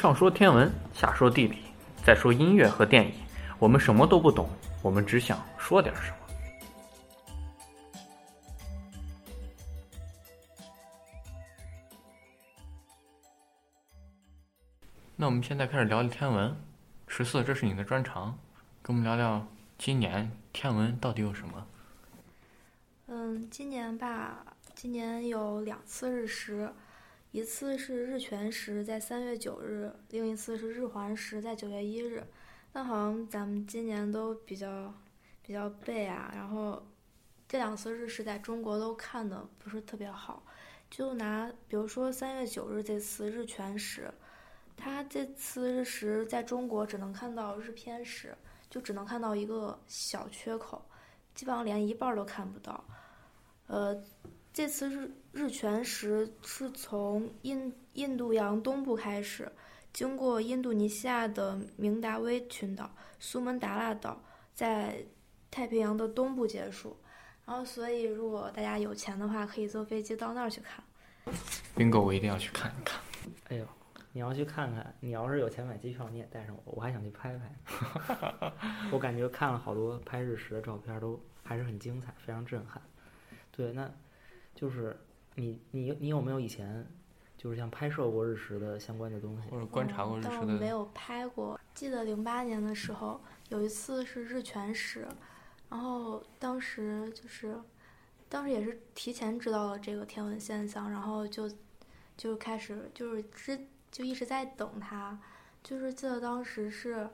上说天文，下说地理，再说音乐和电影，我们什么都不懂，我们只想说点什么。那我们现在开始聊聊天文。十四，这是你的专长，跟我们聊聊今年天文到底有什么？嗯，今年吧，今年有两次日食，一次是日全食，在三月九日；另一次是日环食，在九月一日。那好像咱们今年都比较比较背啊，然后这两次日食在中国都看的不是特别好。就拿比如说三月九日这次日全食。它这次日食在中国只能看到日偏食，就只能看到一个小缺口，基本上连一半都看不到。呃，这次日日全食是从印印度洋东部开始，经过印度尼西亚的明达威群岛、苏门答腊岛，在太平洋的东部结束。然后，所以如果大家有钱的话，可以坐飞机到那儿去看。冰狗，我一定要去看一看。哎呦！你要去看看，你要是有钱买机票，你也带上我，我还想去拍拍。我感觉看了好多拍日食的照片，都还是很精彩，非常震撼。对，那就是你你你有没有以前就是像拍摄过日食的相关的东西，或者观察过日食的？没有拍过。记得零八年的时候，有一次是日全食，然后当时就是当时也是提前知道了这个天文现象，然后就就开始就是之。就一直在等它，就是记得当时是，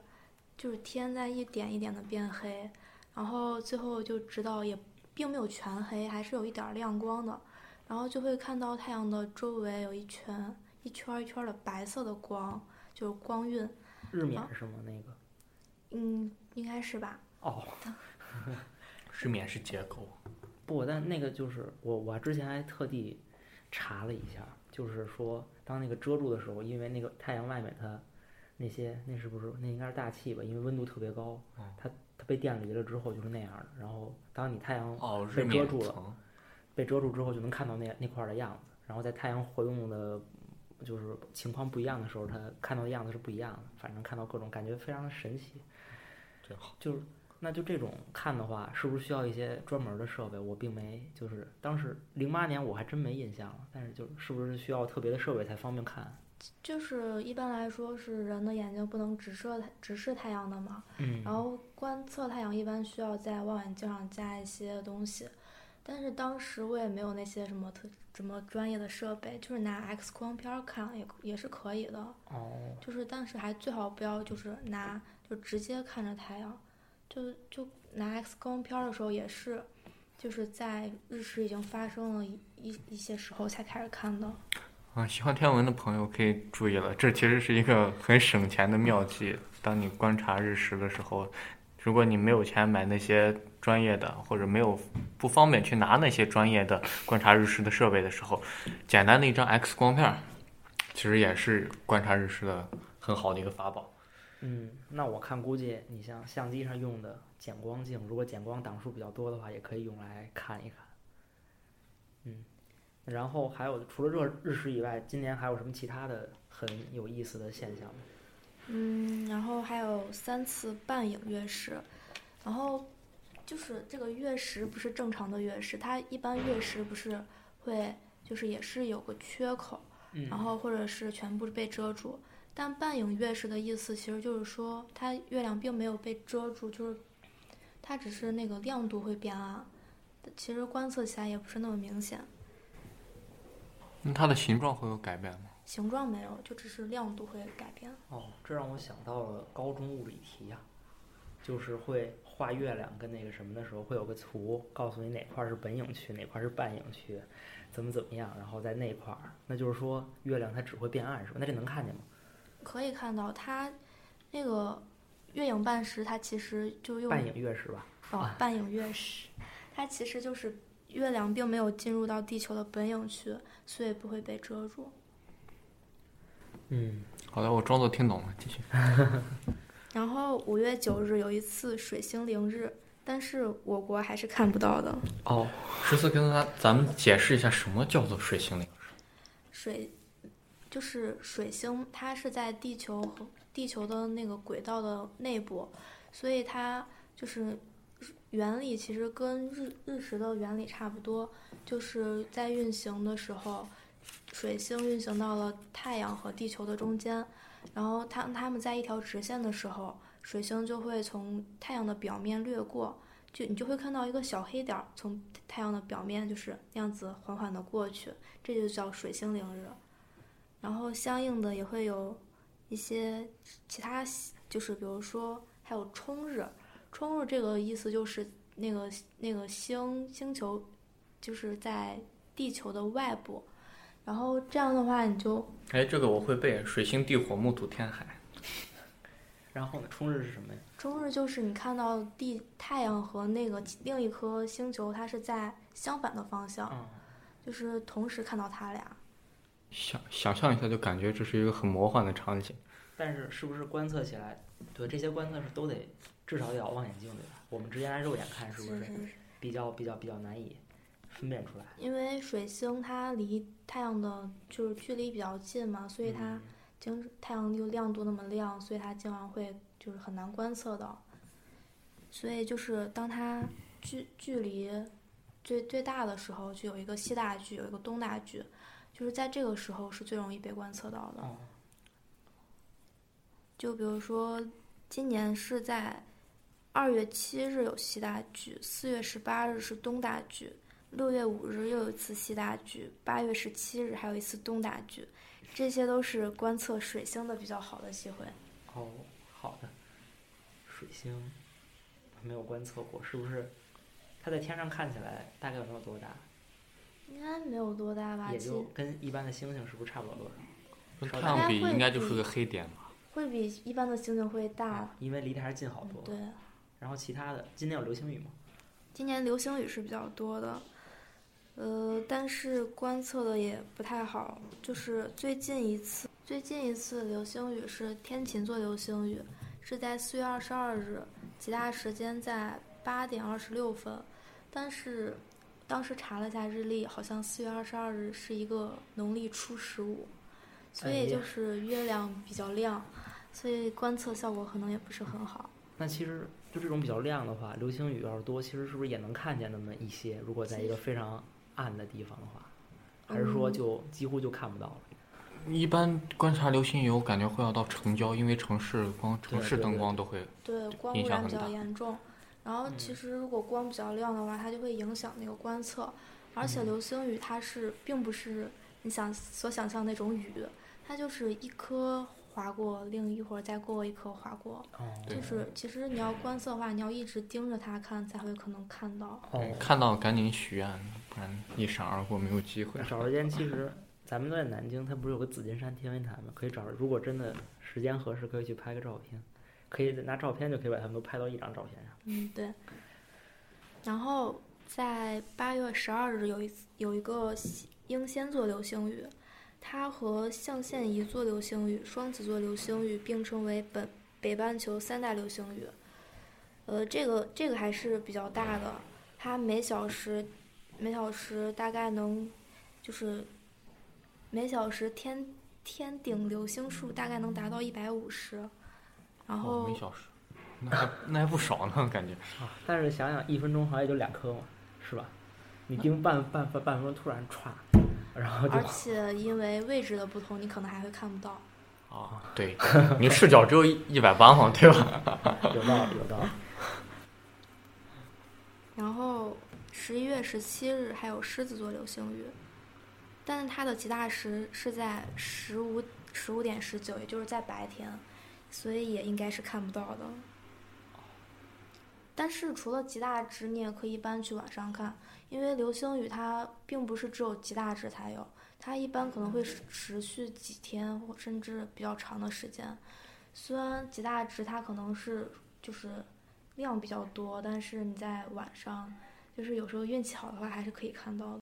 就是天在一点一点的变黑，然后最后就知道也并没有全黑，还是有一点亮光的，然后就会看到太阳的周围有一圈一圈一圈的白色的光，就是光晕。日冕是吗？那个？嗯，应该是吧。哦。日冕是结构。不，但那个就是我，我之前还特地查了一下，就是说。当那个遮住的时候，因为那个太阳外面它那些那是不是那应该是大气吧？因为温度特别高，它它被电离了之后就是那样的。然后当你太阳被遮住了，被遮住之后就能看到那那块的样子。然后在太阳活动的，就是情况不一样的时候，它看到的样子是不一样的。反正看到各种感觉非常的神奇。真好，就是。那就这种看的话，是不是需要一些专门的设备？我并没，就是当时零八年我还真没印象了。但是就是不是需要特别的设备才方便看？就是一般来说是人的眼睛不能直射直视太阳的嘛。嗯。然后观测太阳一般需要在望远镜上加一些东西，但是当时我也没有那些什么特什么专业的设备，就是拿 X 光片看也也是可以的。哦。就是当时还最好不要就是拿就直接看着太阳。就就拿 X 光片的时候也是，就是在日食已经发生了一一一些时候才开始看的。啊，喜欢天文的朋友可以注意了，这其实是一个很省钱的妙计。当你观察日食的时候，如果你没有钱买那些专业的，或者没有不方便去拿那些专业的观察日食的设备的时候，简单的一张 X 光片，其实也是观察日食的很好的一个法宝。嗯，那我看估计你像相机上用的减光镜，如果减光档数比较多的话，也可以用来看一看。嗯，然后还有除了热日食以外，今年还有什么其他的很有意思的现象吗？嗯，然后还有三次半影月食，然后就是这个月食不是正常的月食，它一般月食不是会就是也是有个缺口，然后或者是全部被遮住。但半影月食的意思其实就是说，它月亮并没有被遮住，就是它只是那个亮度会变暗，其实观测起来也不是那么明显。那它的形状会有改变吗？形状没有，就只是亮度会改变。哦，这让我想到了高中物理题呀，就是会画月亮跟那个什么的时候，会有个图告诉你哪块是本影区，哪块是半影区，怎么怎么样，然后在那块儿，那就是说月亮它只会变暗是吧？那这能看见吗？可以看到它，那个月影半食，它其实就用半影月食吧。哦，半影月食，它其实就是月亮并没有进入到地球的本影区，所以不会被遮住。嗯，好的，我装作听懂了，继续。然后五月九日有一次水星凌日，但是我国还是看不到的。哦，十四跟他咱们解释一下什么叫做水星凌日。水。就是水星，它是在地球和地球的那个轨道的内部，所以它就是原理其实跟日日食的原理差不多，就是在运行的时候，水星运行到了太阳和地球的中间，然后它它们在一条直线的时候，水星就会从太阳的表面掠过，就你就会看到一个小黑点儿从太阳的表面就是那样子缓缓的过去，这就叫水星凌日。然后相应的也会有一些其他，就是比如说还有冲日，冲日这个意思就是那个那个星星球就是在地球的外部，然后这样的话你就哎，这个我会背，水星地火木土天海。然后呢，冲日是什么呀？冲日就是你看到地太阳和那个另一颗星球，它是在相反的方向，嗯，就是同时看到它俩。想想象一下，就感觉这是一个很魔幻的场景。但是是不是观测起来，对这些观测是都得至少得要望远镜对吧？我们直接拿肉眼看是不是是比较比较比较难以分辨出来？因为水星它离太阳的就是距离比较近嘛，所以它嗯经太阳又亮度那么亮，所以它经常会就是很难观测到。所以就是当它距距离最最大的时候，就有一个西大距，有一个东大距，就是在这个时候是最容易被观测到的。哦，就比如说，今年是在二月七日有西大距，四月十八日是东大距，六月五日又有一次西大距，八月十七日还有一次东大距，这些都是观测水星的比较好的机会。哦，好的。水星没有观测过，是不是？它在天上看起来大概有没有多大？应该没有多大吧，也就跟一般的星星是不是差不了多少？跟稍太阳比，应该就是个黑点吧。会比一般的星星会大。啊，因为离它还是近好多。对，然后其他的，今年有流星雨吗？今年流星雨是比较多的，呃，但是观测的也不太好。就是最近一次，最近一次流星雨是天琴座流星雨，是在四月二十二日，其他时间在八点二十六分。但是当时查了一下日历，好像四月二十二日是一个农历初十五，所以就是月亮比较亮，所以观测效果可能也不是很好。那其实就这种比较亮的话，流星雨要是多，其实是不是也能看见那么一些？如果在一个非常暗的地方的话，还是说嗯就几乎就看不到了？一般观察流星雨，我感觉会要到城郊，因为城市光城市灯光都会。对，光污染比较严重。然后其实如果光比较亮的话，它就会影响那个观测。而且嗯流星雨它是并不是你想所想象那种雨，它就是一颗划过，另一会儿再过一颗划过。哦，就是其实你要观测的话，你要一直盯着它看，才会可能看到。哦，看到赶紧许愿，不然一闪而过没有机会。找时间，其实咱们在南京，它不是有个紫金山天文台吗？可以找，如果真的时间合适，可以去拍个照片，可以拿照片就可以把它们都拍到一张照片上。嗯，对。然后在八月十二日有一次有一个西英仙座流星雨，它和象限一座流星雨、双子座流星雨并称为本北半球三大流星雨。呃，这个这个还是比较大的，它每小时每小时大概能就是每小时天天顶流星数大概能达到一百五十，然哦，后每小时，那还那还不少呢，感觉。啊，但是想想一分钟好像也就两颗嘛，是吧？你盯半半半半分钟，突然歘，然后而且因为位置的不同，你可能还会看不到。啊，对，你视角只有一一百八嘛，对吧？有道理，有道理。然后十一月十七日还有狮子座流星雨，但是它的极大时是在十五十五点十九，也就是在白天，所以也应该是看不到的。但是除了极大值，你也可以一般去晚上看，因为流星雨它并不是只有极大值才有，它一般可能会持持续几天或甚至比较长的时间。虽然极大值它可能是就是量比较多，但是你在晚上，就是有时候运气好的话，还是可以看到的。